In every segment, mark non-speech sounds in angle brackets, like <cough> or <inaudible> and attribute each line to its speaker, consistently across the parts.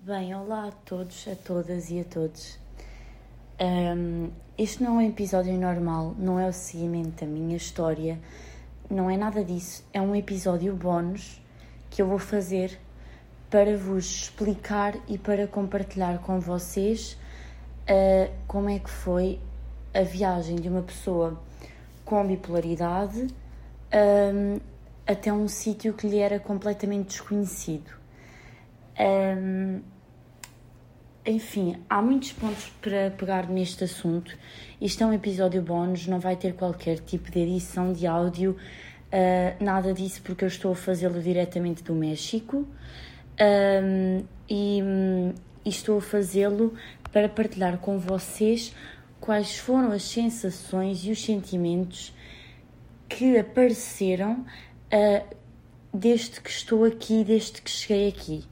Speaker 1: Bem, olá a todos, a todas e a todos. Um, este não é um episódio normal, não é o seguimento da minha história, não é nada disso. É um episódio bónus que eu vou fazer para vos explicar e para compartilhar com vocês uh, como é que foi a viagem de uma pessoa com bipolaridade um, até um sítio que lhe era completamente desconhecido. Um, enfim, há muitos pontos para pegar neste assunto. Isto é um episódio bónus, não vai ter qualquer tipo de edição de áudio, uh, nada disso, porque eu estou a fazê-lo diretamente do México um, e, e estou a fazê-lo para partilhar com vocês quais foram as sensações e os sentimentos que apareceram uh, desde que estou aqui, desde que cheguei aqui.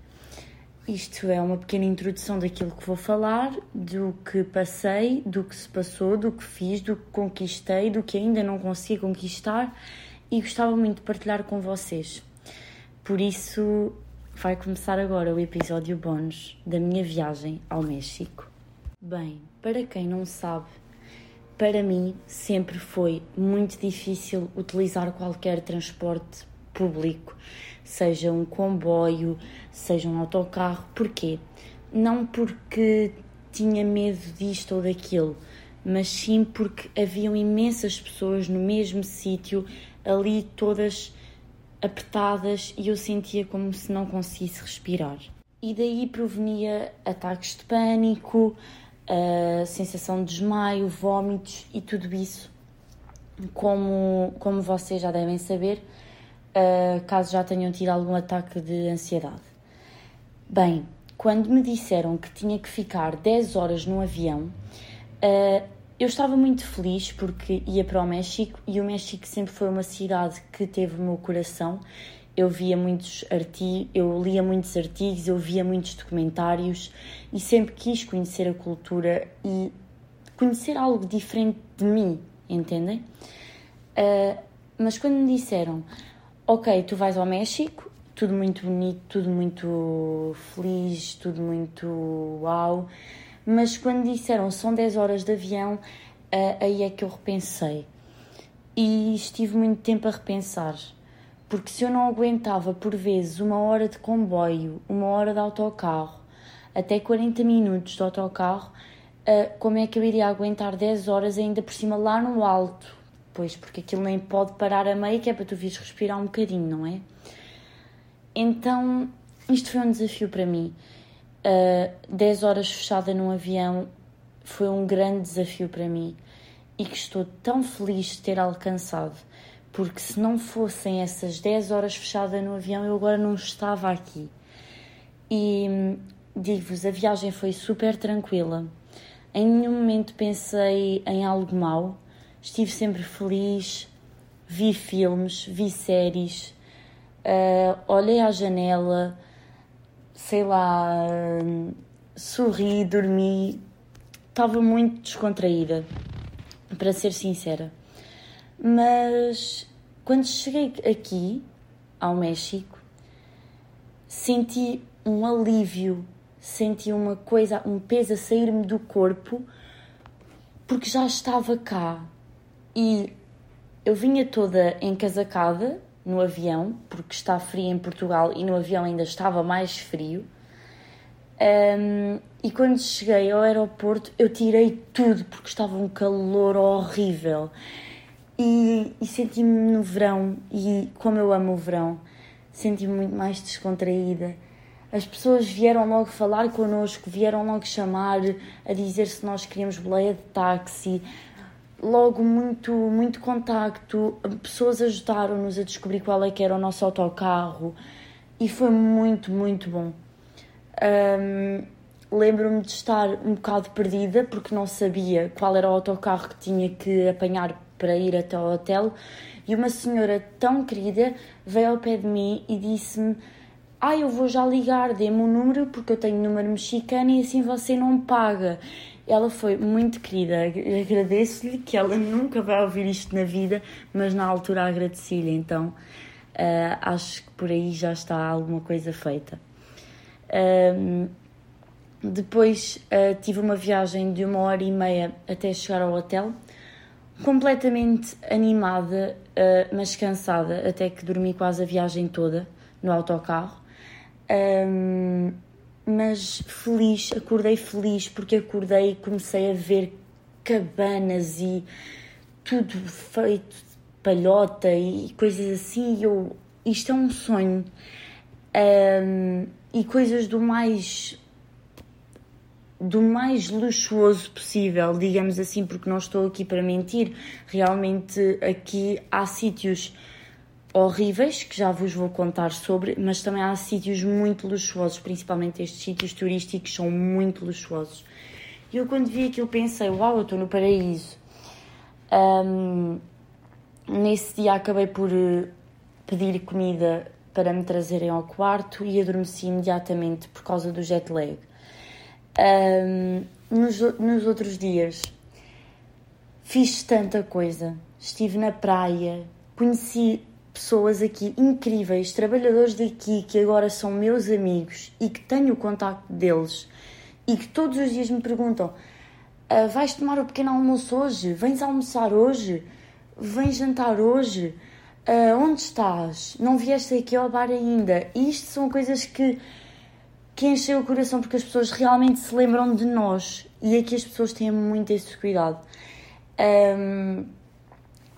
Speaker 1: Isto é uma pequena introdução daquilo que vou falar, do que passei, do que se passou, do que fiz, do que conquistei, do que ainda não consegui conquistar e gostava muito de partilhar com vocês. Por isso, vai começar agora o episódio bónus da minha viagem ao México. Bem, para quem não sabe, para mim sempre foi muito difícil utilizar qualquer transporte público seja um comboio, seja um autocarro. Porquê? Não porque tinha medo disto ou daquilo, mas sim porque haviam imensas pessoas no mesmo sítio, ali todas apertadas e eu sentia como se não conseguisse respirar. E daí provenia ataques de pânico, a sensação de desmaio, vômitos e tudo isso. Como, como vocês já devem saber, uh, caso já tenham tido algum ataque de ansiedade. Bem, quando me disseram que tinha que ficar 10 horas no avião, uh, eu estava muito feliz porque ia para o México e o México sempre foi uma cidade que teve o meu coração. Eu via muitos artigos, eu lia muitos artigos, eu via muitos documentários e sempre quis conhecer a cultura e conhecer algo diferente de mim, entendem? Uh, mas quando me disseram ok, tu vais ao México, tudo muito bonito, tudo muito feliz, tudo muito uau, mas quando disseram são 10 horas de avião, aí é que eu repensei. E estive muito tempo a repensar, porque se eu não aguentava por vezes uma hora de comboio, uma hora de autocarro, até 40 minutos de autocarro, uh, como é que eu iria aguentar 10 horas ainda por cima lá no alto? Pois, porque aquilo nem pode parar a meio, que é para tu vires respirar um bocadinho, não é? Então, isto foi um desafio para mim. Uh, ah, 10 horas fechada num avião foi um grande desafio para mim e que estou tão feliz de ter alcançado, porque se não fossem essas 10 horas fechada no avião, eu agora não estava aqui. E digo-vos, a viagem foi super tranquila. Em nenhum momento pensei em algo mau estive sempre feliz, vi filmes, vi séries, uh, olhei à janela, sei lá, uh, sorri, dormi, estava muito descontraída, para ser sincera. Mas quando cheguei aqui, ao México, senti um alívio, senti uma coisa, um peso a sair-me do corpo, porque já estava cá, e eu vinha toda encasacada no avião, porque está frio em Portugal e no avião ainda estava mais frio. Um, e quando cheguei ao aeroporto, eu tirei tudo porque estava um calor horrível. E, e senti-me no verão, e como eu amo o verão, senti-me muito mais descontraída. As pessoas vieram logo falar connosco, vieram logo chamar, a dizer se nós queríamos boleia de táxi, logo muito, muito contacto, pessoas ajudaram-nos a descobrir qual é que era o nosso autocarro e foi muito, muito bom. Um, Lembro-me de estar um bocado perdida porque não sabia qual era o autocarro que tinha que apanhar para ir até o hotel e uma senhora tão querida veio ao pé de mim e disse-me ah, eu vou já ligar, dê-me o um número porque eu tenho número mexicano e assim você não paga. Ela foi muito querida, agradeço-lhe que ela nunca vai ouvir isto na vida, mas na altura agradeci-lhe, então uh, acho que por aí já está alguma coisa feita. Um, depois uh, tive uma viagem de uma hora e meia até chegar ao hotel, completamente animada, uh, mas cansada, até que dormi quase a viagem toda no autocarro. Um, mas feliz, acordei feliz porque acordei e comecei a ver cabanas e tudo feito de palhota e coisas assim. E eu, isto é um sonho. Um, e coisas do mais do mais luxuoso possível, digamos assim, porque não estou aqui para mentir. Realmente aqui há sítios horríveis que já vos vou contar sobre, mas também há sítios muito luxuosos, principalmente estes sítios turísticos são muito luxuosos. E eu quando vi aquilo pensei, uau, eu estou no paraíso. Um, nesse dia acabei por eh, pedir comida para me trazerem ao quarto e adormeci imediatamente por causa do jet lag. Um, nos, nos outros dias fiz tanta coisa. Estive na praia, conheci pessoas aqui incríveis, trabalhadores daqui que agora são meus amigos e que tenho o contacto deles e que todos os dias me perguntam: ah, vais tomar o pequeno almoço hoje? Vens almoçar hoje? Vens jantar hoje? Uh, onde estás? Não vieste aqui ao bar ainda? Isto são coisas que que encheu o coração porque as pessoas realmente se lembram de nós e aqui as pessoas têm muito esse cuidado.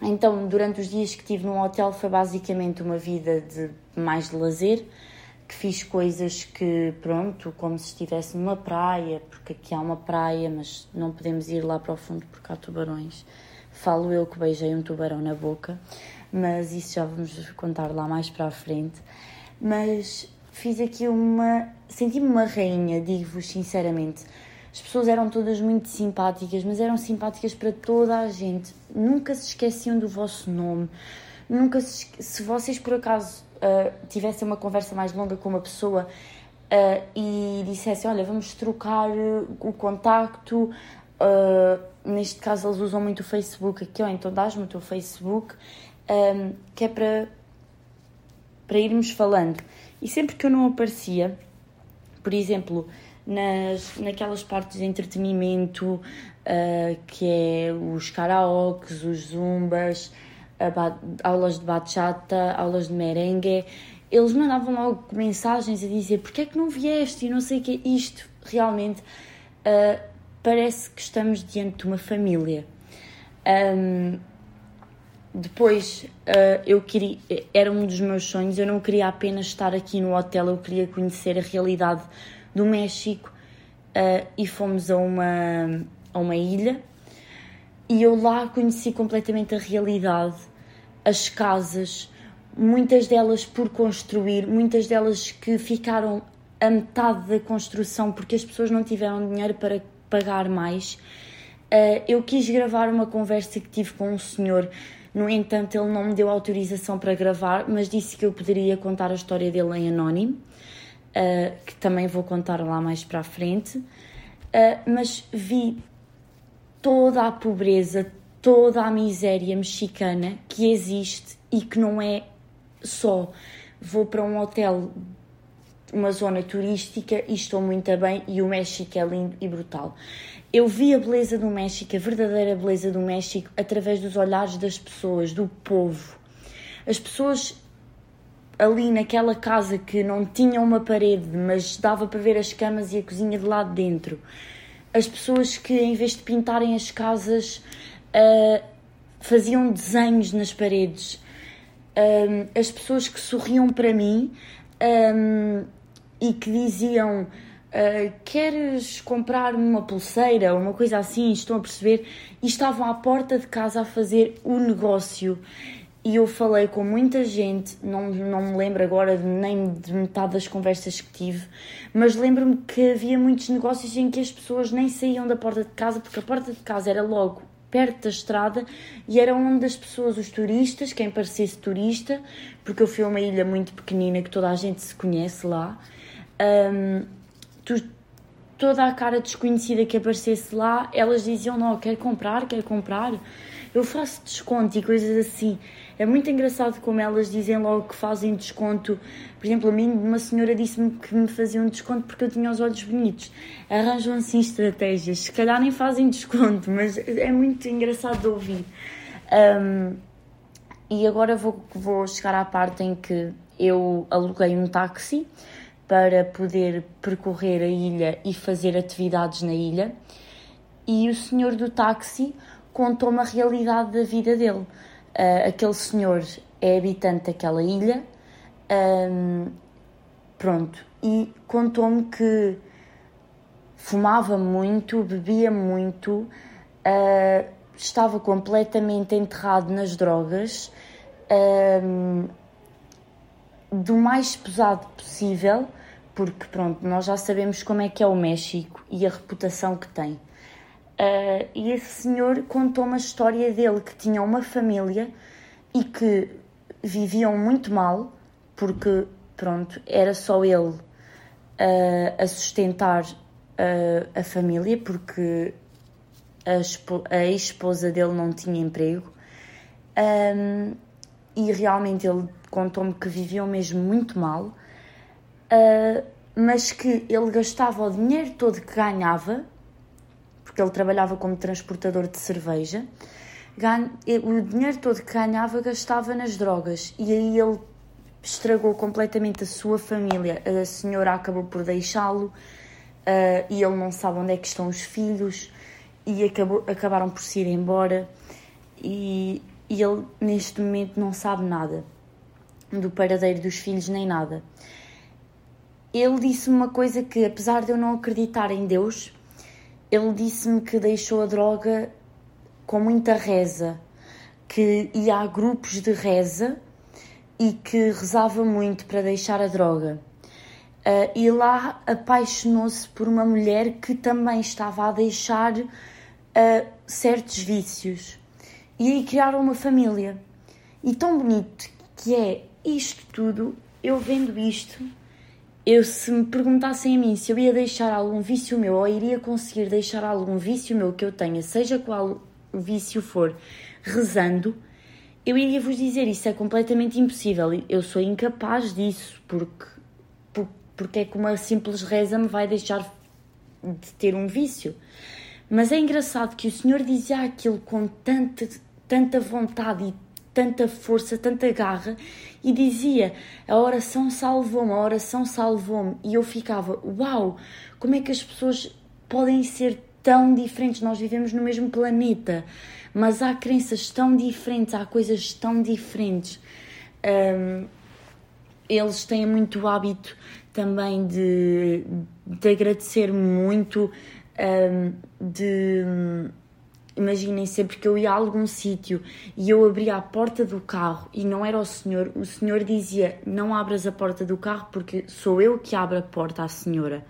Speaker 1: Então, durante os dias que estive no hotel, foi basicamente uma vida de mais de lazer, que fiz coisas que, pronto, como se estivesse numa praia, porque aqui há uma praia, mas não podemos ir lá para o fundo porque há tubarões. Falo eu que beijei um tubarão na boca, mas isso já vamos contar lá mais para a frente. Mas fiz aqui uma. Senti-me uma rainha, digo-vos sinceramente. As pessoas eram todas muito simpáticas, mas eram simpáticas para toda a gente. Nunca se esqueciam do vosso nome. Nunca se, se vocês por acaso uh, tivessem uma conversa mais longa com uma pessoa uh, e dissessem, olha, vamos trocar o contacto, uh, neste caso eles usam muito o Facebook aqui, ou então dás-me o teu Facebook, um, que é para, para irmos falando. E sempre que eu não aparecia, por exemplo, nas, naquelas partes de entretenimento, uh, que é os karaokes, os zumbas, aulas de bachata, aulas de merengue, eles mandavam logo mensagens a dizer porque é que não vieste? E não sei o que isto realmente uh, parece que estamos diante de uma família. Um, depois, uh, eu queria, era um dos meus sonhos, eu não queria apenas estar aqui no hotel, eu queria conhecer a realidade do México uh, e fomos a uma, a uma ilha e eu lá conheci completamente a realidade, as casas, muitas delas por construir, muitas delas que ficaram a metade da construção porque as pessoas não tiveram dinheiro para pagar mais. Uh, eu quis gravar uma conversa que tive com um senhor no entanto, ele não me deu autorização para gravar, mas disse que eu poderia contar a história dele em anónimo, uh, que também vou contar lá mais para a frente. Uh, mas vi toda a pobreza, toda a miséria mexicana que existe e que não é só vou para um hotel, uma zona turística e estou muito bem e o México é lindo e brutal. Eu vi a beleza do México, a verdadeira beleza do México, através dos olhares das pessoas, do povo. As pessoas ali naquela casa que não tinha uma parede, mas dava para ver as camas e a cozinha de lá dentro. As pessoas que, em vez de pintarem as casas, uh, faziam desenhos nas paredes. Um, as pessoas que sorriam para mim um, e que diziam Uh, queres comprar uma pulseira uma coisa assim? Estão a perceber? E estavam à porta de casa a fazer o negócio. E eu falei com muita gente, não, não me lembro agora nem de metade das conversas que tive, mas lembro-me que havia muitos negócios em que as pessoas nem saíam da porta de casa, porque a porta de casa era logo perto da estrada e era onde as pessoas, os turistas, quem parecesse turista, porque eu fui a uma ilha muito pequenina que toda a gente se conhece lá. Um, tu toda a cara desconhecida que aparecesse lá, elas diziam: Não, quer comprar, quer comprar. Eu faço desconto e coisas assim. É muito engraçado como elas dizem logo que fazem desconto. Por exemplo, a mim, uma senhora disse-me que me faziam um desconto porque eu tinha os olhos bonitos. Arranjam assim estratégias. Se calhar nem fazem desconto, mas é muito engraçado de ouvir. Um, e agora vou, vou chegar à parte em que eu aluguei um táxi para poder percorrer a ilha e fazer atividades na ilha. E o senhor do táxi contou-me a realidade da vida dele. Uh, aquele senhor é habitante daquela ilha, um, pronto, e contou-me que fumava muito, bebia muito, uh, estava completamente enterrado nas drogas, um, do mais pesado possível, porque pronto, nós já sabemos como é que é o México e a reputação que tem. Uh, e esse senhor contou uma história dele que tinha uma família e que viviam muito mal, porque, pronto, era só ele uh, a sustentar uh, a família, porque a, a ex-esposa dele não tinha emprego. Um, e realmente ele contou-me que viviam mesmo muito mal, mas que ele gastava o dinheiro todo que ganhava porque ele trabalhava como transportador de cerveja. O dinheiro todo que ganhava gastava nas drogas e aí ele estragou completamente a sua família. A senhora acabou por deixá-lo uh, e ele não sabe onde é que estão os filhos e acabou, acabaram por se ir embora. E, e ele neste momento não sabe nada do paradeiro dos filhos nem nada. Ele disse-me uma coisa que, apesar de eu não acreditar em Deus, ele disse-me que deixou a droga com muita reza, que ia a grupos de reza e que rezava muito para deixar a droga. Uh, e lá apaixonou-se por uma mulher que também estava a deixar uh, certos vícios. E aí criaram uma família. E tão bonito que é isto tudo, eu vendo isto, eu se me perguntassem a mim se eu ia deixar algum vício meu ou iria conseguir deixar algum vício meu que eu tenha, seja qual o vício for, rezando, eu iria vos dizer isso é completamente impossível. Eu sou incapaz disso porque porque é que uma simples reza me vai deixar de ter um vício. Mas é engraçado que o Senhor dizia aquilo com tanta, tanta vontade e tanta força, tanta garra, e dizia: A oração salvou-me, a oração salvou-me. E eu ficava: Uau, como é que as pessoas podem ser tão diferentes? Nós vivemos no mesmo planeta, mas há crenças tão diferentes, há coisas tão diferentes. Um, eles têm muito hábito também de, de agradecer muito, um, de Imaginem sempre que eu ia a algum sítio e eu abria a porta do carro e não era o senhor, o senhor dizia: Não abras a porta do carro porque sou eu que abro a porta à senhora.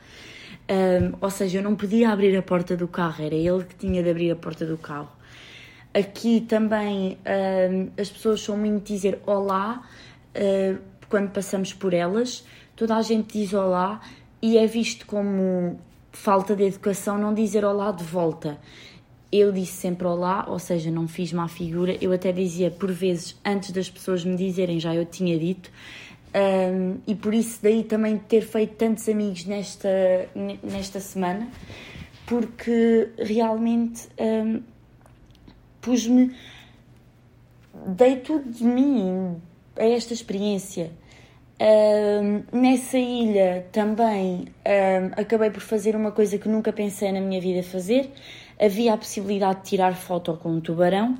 Speaker 1: Um, ou seja, eu não podia abrir a porta do carro, era ele que tinha de abrir a porta do carro. Aqui também um, as pessoas são muito dizer olá uh, quando passamos por elas, toda a gente diz olá e é visto como falta de educação não dizer olá de volta eu disse sempre olá, ou seja, não fiz má figura. Eu até dizia por vezes, antes das pessoas me dizerem, já eu tinha dito. Um, e por isso daí também ter feito tantos amigos nesta, nesta semana, porque realmente um, pus-me, dei tudo de mim a esta experiência. Um, nessa ilha também acabei por fazer uma coisa que nunca pensei na minha vida fazer, havia a possibilidade de tirar foto com o tubarão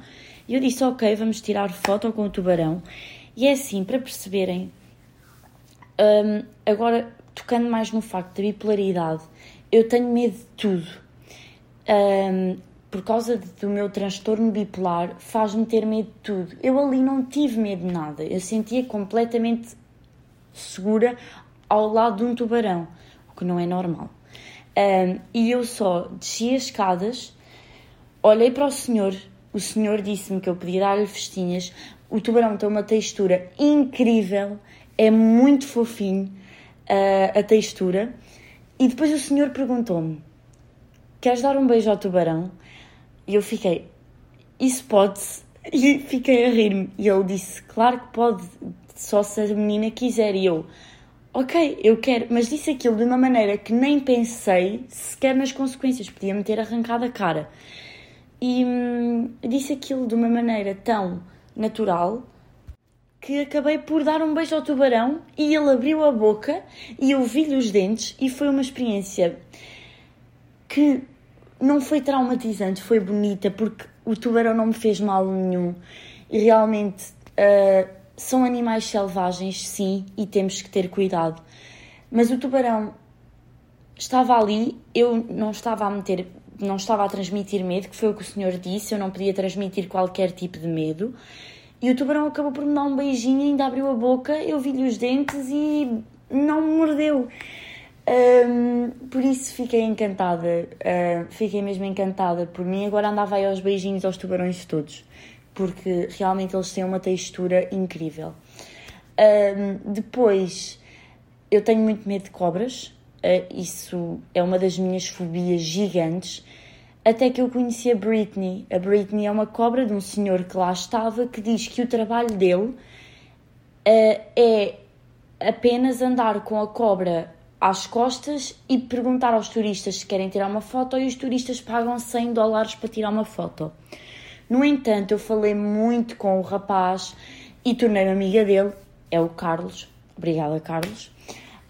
Speaker 1: e eu disse: Ok, vamos tirar foto com o tubarão. E é assim, para perceberem, um, agora tocando mais no facto da bipolaridade, eu tenho medo de tudo. Um, por causa do meu transtorno bipolar, faz-me ter medo de tudo. Eu ali não tive medo de nada, eu sentia completamente segura ao lado de um tubarão, o que não é normal. Um, e eu só desci as escadas, olhei para o senhor, o senhor disse-me que eu podia dar-lhe festinhas. O tubarão tem uma textura incrível, é muito fofinho uh, a textura. E depois o senhor perguntou-me: Queres dar um beijo ao tubarão? E eu fiquei: Isso pode-se? <laughs> E fiquei a rir-me. E ele disse: Claro que pode, só se a menina quiser. E eu: Ok, eu quero. Mas disse aquilo de uma maneira que nem pensei sequer nas consequências. Podia-me ter arrancado a cara. E hum, disse aquilo de uma maneira tão natural que acabei por dar um beijo ao tubarão e ele abriu a boca e eu vi-lhe os dentes e foi uma experiência que não foi traumatizante, foi bonita porque o tubarão não me fez mal nenhum e realmente uh, são animais selvagens, sim, e temos que ter cuidado. Mas o tubarão estava ali, eu não estava a meter, não estava a transmitir medo, que foi o que o senhor disse, eu não podia transmitir qualquer tipo de medo. E o tubarão acabou por me dar um beijinho, ainda abriu a boca, eu vi-lhe os dentes e não me mordeu. Um, por isso fiquei encantada, uh, fiquei mesmo encantada por mim. Agora andava aí aos beijinhos aos tubarões todos, porque realmente eles têm uma textura incrível. Um, depois, eu tenho muito medo de cobras, uh, isso é uma das minhas fobias gigantes. Até que eu conheci a Britney. A Britney é uma cobra de um senhor que lá estava que diz que o trabalho dele uh, é apenas andar com a cobra às costas e perguntar aos turistas se querem tirar uma foto e os turistas pagam 100 dólares para tirar uma foto. No entanto, eu falei muito com o rapaz e tornei-me amiga dele, é o Carlos. Obrigada, Carlos.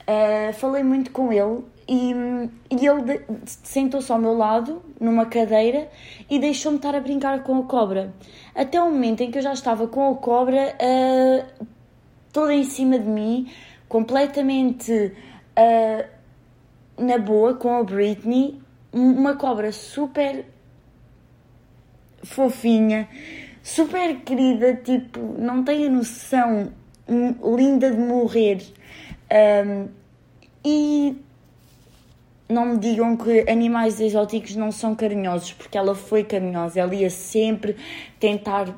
Speaker 1: Uh, falei muito com ele e, e ele sentou-se ao meu lado, numa cadeira, e deixou-me estar a brincar com a cobra. Até o momento em que eu já estava com a cobra uh, toda em cima de mim, completamente uh, na boa, com a Britney. Uma cobra super fofinha, super querida, tipo, não tenho noção, linda de morrer. Um, e não me digam que animais exóticos não são carinhosos, porque ela foi carinhosa, ela ia sempre tentar,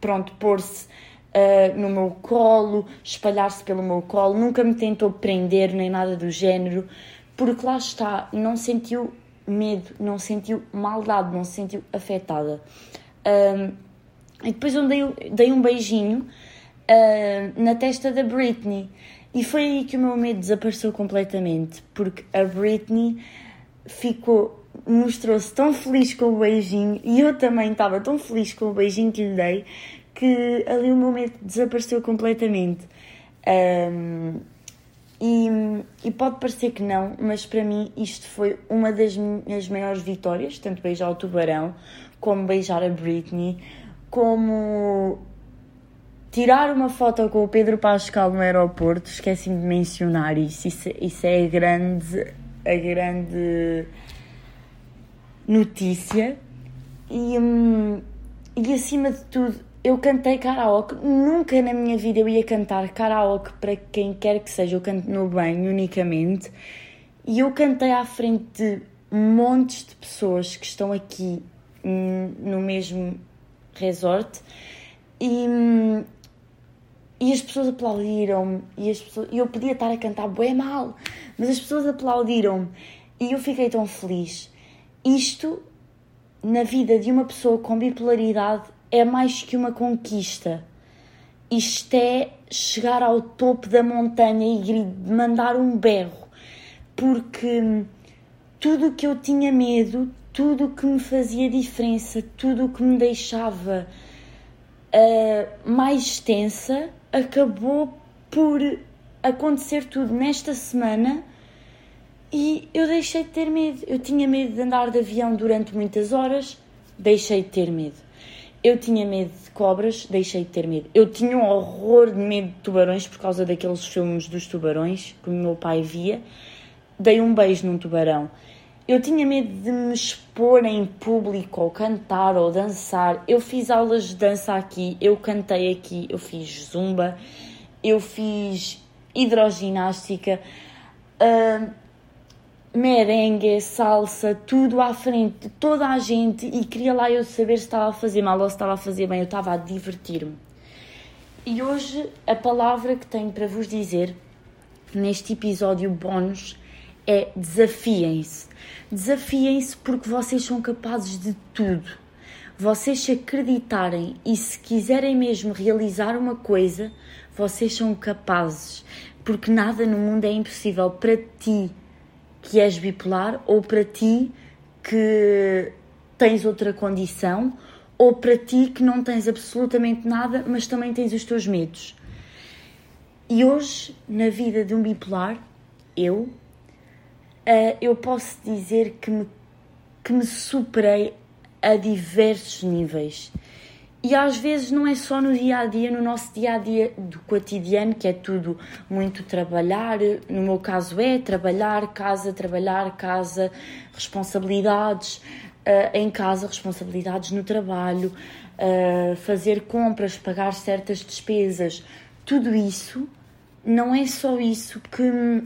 Speaker 1: pronto, pôr-se uh, no meu colo, espalhar-se pelo meu colo, nunca me tentou prender nem nada do género, porque lá está, não sentiu medo, não sentiu maldade, não se sentiu afetada. Um, e depois eu dei, dei um beijinho uh, na testa da Britney. E foi aí que o meu medo desapareceu completamente, porque a Britney ficou, mostrou-se tão feliz com o beijinho e eu também estava tão feliz com o beijinho que lhe dei que ali o meu medo desapareceu completamente. Um, e, e, pode parecer que não, mas para mim isto foi uma das minhas maiores vitórias, tanto beijar o tubarão, como beijar a Britney, como tirar uma foto com o Pedro Pascal no aeroporto, esqueci-me de mencionar isso. Isso, isso é a grande, a grande notícia. E, hum, e acima de tudo, eu cantei karaoke. Nunca na minha vida eu ia cantar karaoke para quem quer que seja. Eu canto no banho unicamente. E eu cantei à frente de montes de pessoas que estão aqui hum, no mesmo resort. E, hum, e as pessoas aplaudiram-me e as pessoas, eu podia estar a cantar bem mal, mas as pessoas aplaudiram-me e eu fiquei tão feliz. Isto, na vida de uma pessoa com bipolaridade, é mais que uma conquista. Isto é chegar ao topo da montanha e mandar um berro, porque tudo o que eu tinha medo, tudo o que me fazia diferença, tudo o que me deixava uh, mais tensa, acabou por acontecer tudo nesta semana e eu deixei de ter medo. Eu tinha medo de andar de avião durante muitas horas, deixei de ter medo. Eu tinha medo de cobras, deixei de ter medo. Eu tinha um horror de medo de tubarões por causa daqueles filmes dos tubarões que o meu pai via. Dei um beijo num tubarão. Eu tinha medo de me expor em público, ou cantar, ou dançar. Eu fiz aulas de dança aqui, eu cantei aqui, eu fiz zumba, eu fiz hidroginástica, uh, merengue, salsa, tudo à frente de toda a gente e queria lá eu saber se estava a fazer mal ou se estava a fazer bem. Eu estava a divertir-me. E hoje a palavra que tenho para vos dizer neste episódio bónus é desafiem-se. Desafiem-se porque vocês são capazes de tudo. Vocês se acreditarem e se quiserem mesmo realizar uma coisa, vocês são capazes. Porque nada no mundo é impossível para ti que és bipolar ou para ti que tens outra condição ou para ti que não tens absolutamente nada, mas também tens os teus medos. E hoje, na vida de um bipolar, eu, uh, eu posso dizer que me, que me superei a diversos níveis. E às vezes não é só no dia a dia, no nosso dia a dia do cotidiano, que é tudo muito trabalhar. No meu caso é trabalhar, casa, trabalhar, casa, responsabilidades uh, em casa, responsabilidades no trabalho, uh, fazer compras, pagar certas despesas. Tudo isso não é só isso que,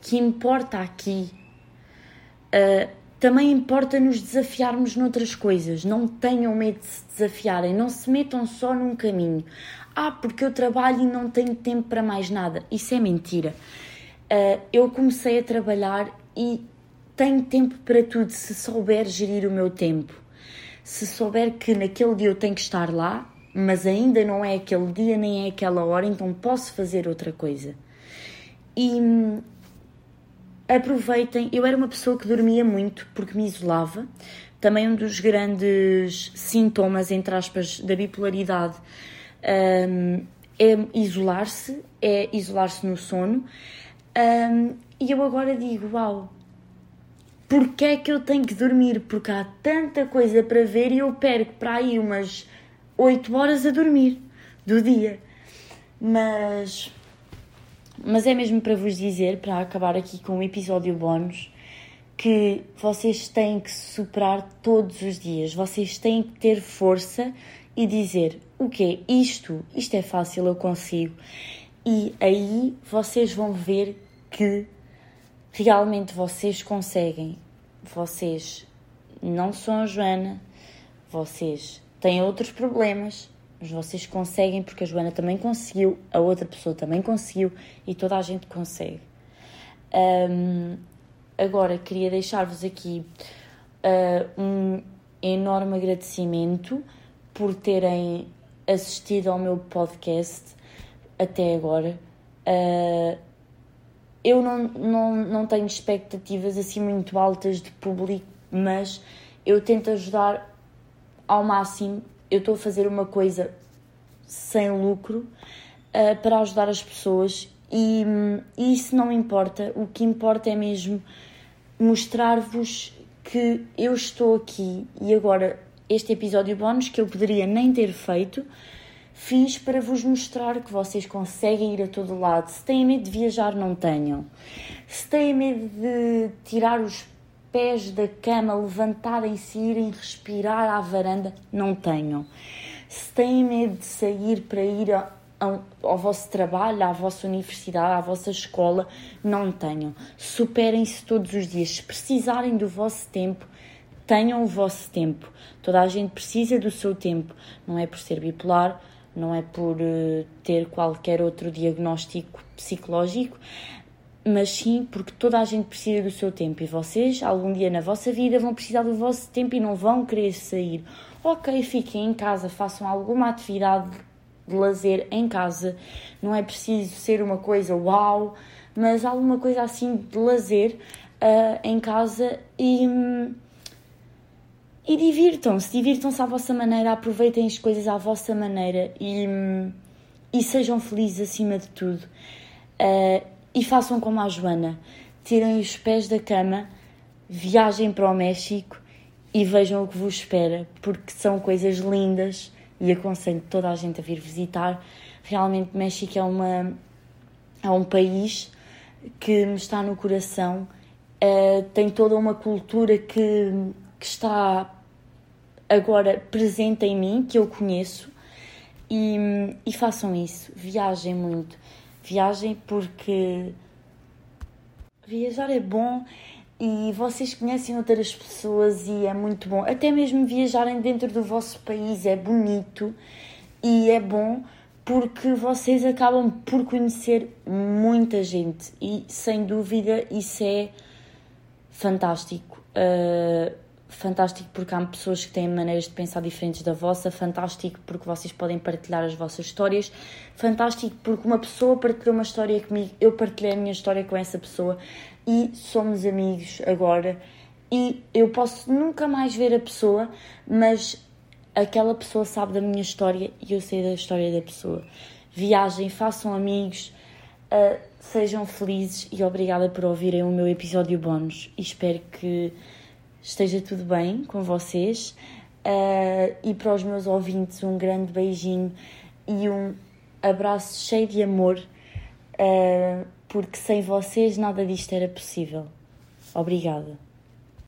Speaker 1: que importa aqui. Uh, também importa nos desafiarmos noutras coisas. Não tenham medo de se desafiarem, não se metam só num caminho. Ah, porque eu trabalho e não tenho tempo para mais nada. Isso é mentira. Uh, eu comecei a trabalhar e tenho tempo para tudo se souber gerir o meu tempo. Se souber que naquele dia eu tenho que estar lá, mas ainda não é aquele dia nem é aquela hora, então posso fazer outra coisa. E hum, aproveitem. Eu era uma pessoa que dormia muito porque me isolava. Também um dos grandes sintomas, entre aspas, da bipolaridade um, é isolar-se, é isolar-se no sono. Um, e eu agora digo, uau, porque é que eu tenho que dormir? Porque há tanta coisa para ver e eu perco para aí umas 8 horas a dormir do dia. Mas mas é mesmo para vos dizer, para acabar aqui com um episódio bónus, que vocês têm que superar todos os dias. Vocês têm que ter força e dizer: o que é isto? Isto é fácil, eu consigo. E aí vocês vão ver que realmente vocês conseguem. Vocês não são a Joana, vocês têm outros problemas, mas vocês conseguem porque a Joana também conseguiu, a outra pessoa também conseguiu e toda a gente consegue. Um, agora queria deixar-vos aqui uh, um enorme agradecimento por terem assistido ao meu podcast até agora. Uh, eu não, não, não tenho expectativas assim muito altas de público, mas eu tento ajudar ao máximo eu estou a fazer uma coisa sem lucro uh, para ajudar as pessoas e, e isso não importa. O que importa é mesmo mostrar-vos que eu estou aqui e agora este episódio bónus que eu poderia nem ter feito fiz para vos mostrar que vocês conseguem ir a todo lado. Se têm medo de viajar, não tenham. Se têm medo de tirar os pés da cama, levantarem-se e irem respirar à varanda, não tenham. Se têm medo de sair para ir ao, ao vosso trabalho, à vossa universidade, à vossa escola, não tenham. Superem-se todos os dias. Se precisarem do vosso tempo, tenham o vosso tempo. Toda a gente precisa do seu tempo. Não é por ser bipolar, não é por uh, ter qualquer outro diagnóstico psicológico, mas sim porque toda a gente precisa do seu tempo e vocês, algum dia na vossa vida, vão precisar do vosso tempo e não vão querer sair. Ok, fiquem em casa, façam alguma atividade de lazer em casa, não é preciso ser uma coisa uau, mas alguma coisa assim de lazer uh, em casa e. E divirtam-se, divirtam-se à vossa maneira, aproveitem as coisas à vossa maneira e, e sejam felizes acima de tudo. Uh, e façam como a Joana: tirem os pés da cama, viajem para o México e vejam o que vos espera, porque são coisas lindas e aconselho toda a gente a vir visitar. Realmente, México é, uma, é um país que me está no coração, uh, tem toda uma cultura que, que está agora presente em mim, que eu conheço, e, e façam isso, viajem muito viagem porque viajar é bom e vocês conhecem outras pessoas e é muito bom. Até mesmo viajarem dentro do vosso país é bonito e é bom porque vocês acabam por conhecer muita gente e sem dúvida isso é fantástico. Uh, fantástico porque há pessoas que têm maneiras de pensar diferentes da vossa, fantástico porque vocês podem partilhar as vossas histórias, fantástico porque uma pessoa partilhou uma história comigo, eu partilhei a minha história com essa pessoa e somos amigos agora e eu posso nunca mais ver a pessoa, mas aquela pessoa sabe da minha história e eu sei da história da pessoa. Viajem, façam amigos, uh, sejam felizes e obrigada por ouvirem o meu episódio bónus. E espero que esteja tudo bem com vocês. Uh, e para os meus ouvintes, um grande beijinho e um abraço cheio de amor, uh, porque sem vocês nada disto era possível. Obrigada.